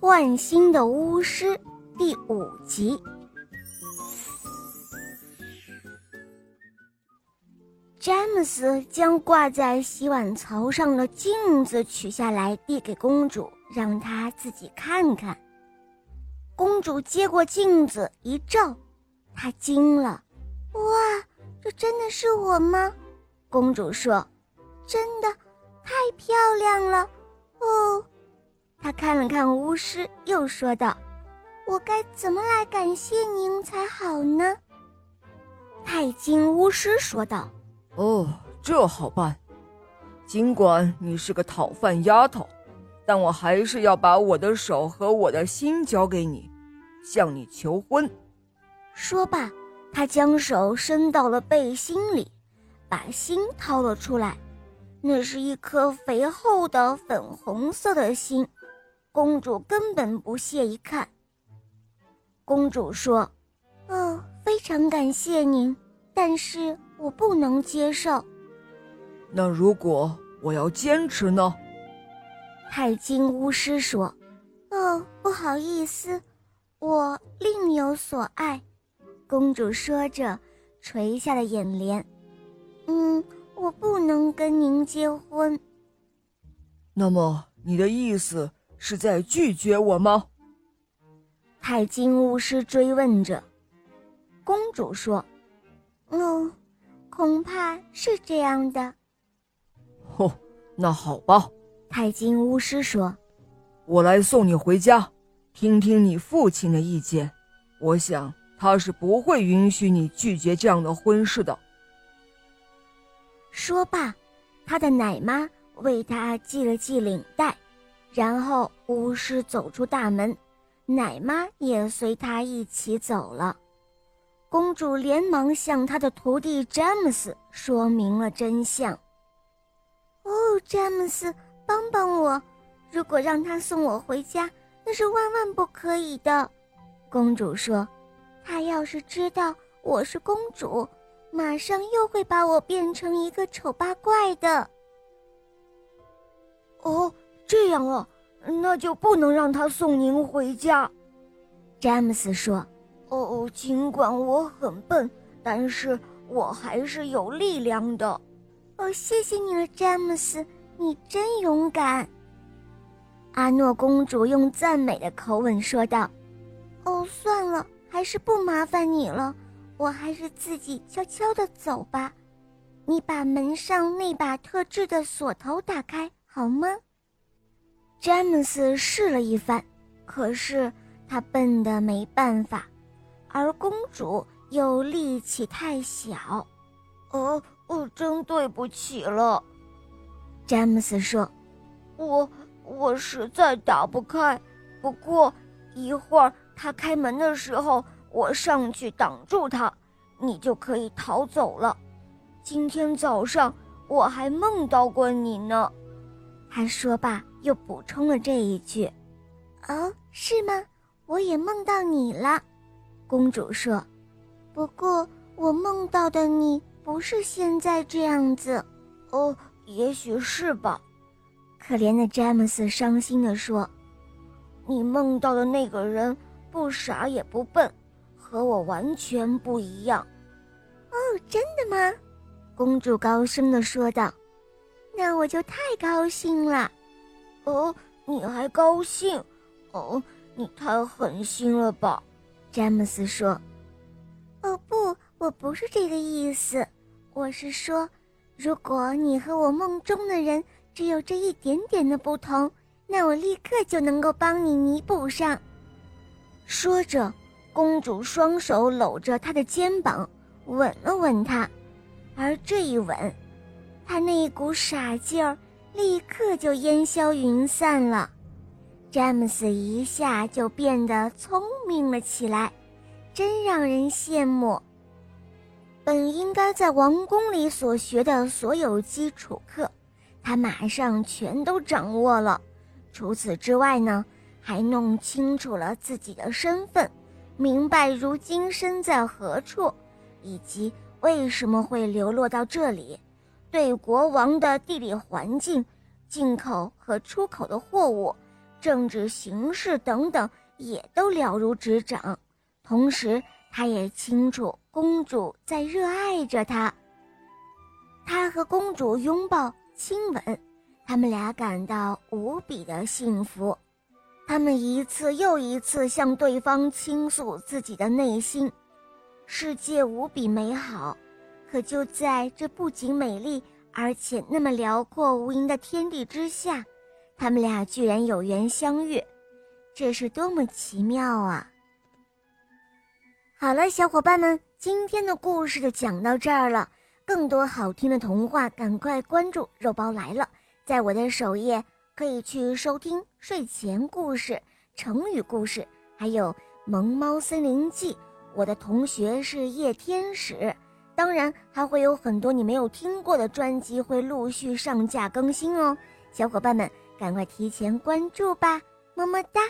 换新的巫师第五集。詹姆斯将挂在洗碗槽上的镜子取下来，递给公主，让她自己看看。公主接过镜子一照，她惊了：“哇，这真的是我吗？”公主说：“真的，太漂亮了。”哦，她看了看巫师，又说道：“我该怎么来感谢您才好呢？”钛金巫师说道。哦，这好办。尽管你是个讨饭丫头，但我还是要把我的手和我的心交给你，向你求婚。说罢，他将手伸到了背心里，把心掏了出来。那是一颗肥厚的粉红色的心。公主根本不屑一看。公主说：“哦，非常感谢您，但是。”我不能接受。那如果我要坚持呢？太金巫师说：“哦，不好意思，我另有所爱。”公主说着，垂下了眼帘。“嗯，我不能跟您结婚。”那么你的意思是在拒绝我吗？钛金巫师追问着。公主说：“嗯。”恐怕是这样的。哦，那好吧。钛金巫师说：“我来送你回家，听听你父亲的意见。我想他是不会允许你拒绝这样的婚事的。”说罢，他的奶妈为他系了系领带，然后巫师走出大门，奶妈也随他一起走了。公主连忙向她的徒弟詹姆斯说明了真相。哦，詹姆斯，帮帮我！如果让他送我回家，那是万万不可以的。公主说：“他要是知道我是公主，马上又会把我变成一个丑八怪的。”哦，这样啊，那就不能让他送您回家。”詹姆斯说。哦，尽管我很笨，但是我还是有力量的。哦，谢谢你了，詹姆斯，你真勇敢。阿诺公主用赞美的口吻说道：“哦，算了，还是不麻烦你了，我还是自己悄悄的走吧。你把门上那把特制的锁头打开好吗？”詹姆斯试了一番，可是他笨得没办法。而公主又力气太小，哦，哦真对不起了。詹姆斯说：“我我实在打不开，不过一会儿他开门的时候，我上去挡住他，你就可以逃走了。今天早上我还梦到过你呢。”还说罢，又补充了这一句：“哦，是吗？我也梦到你了。”公主说：“不过我梦到的你不是现在这样子，哦，也许是吧。”可怜的詹姆斯伤心地说：“你梦到的那个人不傻也不笨，和我完全不一样。”哦，真的吗？公主高声地说道：“那我就太高兴了。”哦，你还高兴？哦，你太狠心了吧！詹姆斯说：“哦不，我不是这个意思。我是说，如果你和我梦中的人只有这一点点的不同，那我立刻就能够帮你弥补上。”说着，公主双手搂着他的肩膀，吻了吻他，而这一吻，他那一股傻劲儿立刻就烟消云散了。詹姆斯一下就变得聪明了起来，真让人羡慕。本应该在王宫里所学的所有基础课，他马上全都掌握了。除此之外呢，还弄清楚了自己的身份，明白如今身在何处，以及为什么会流落到这里，对国王的地理环境、进口和出口的货物。政治形势等等也都了如指掌。同时，他也清楚公主在热爱着他。他和公主拥抱、亲吻，他们俩感到无比的幸福。他们一次又一次向对方倾诉自己的内心，世界无比美好。可就在这不仅美丽，而且那么辽阔无垠的天地之下，他们俩居然有缘相遇，这是多么奇妙啊！好了，小伙伴们，今天的故事就讲到这儿了。更多好听的童话，赶快关注“肉包来了”，在我的首页。可以去收听睡前故事、成语故事，还有《萌猫森林记》。我的同学是夜天使，当然还会有很多你没有听过的专辑会陆续上架更新哦。小伙伴们，赶快提前关注吧，么么哒。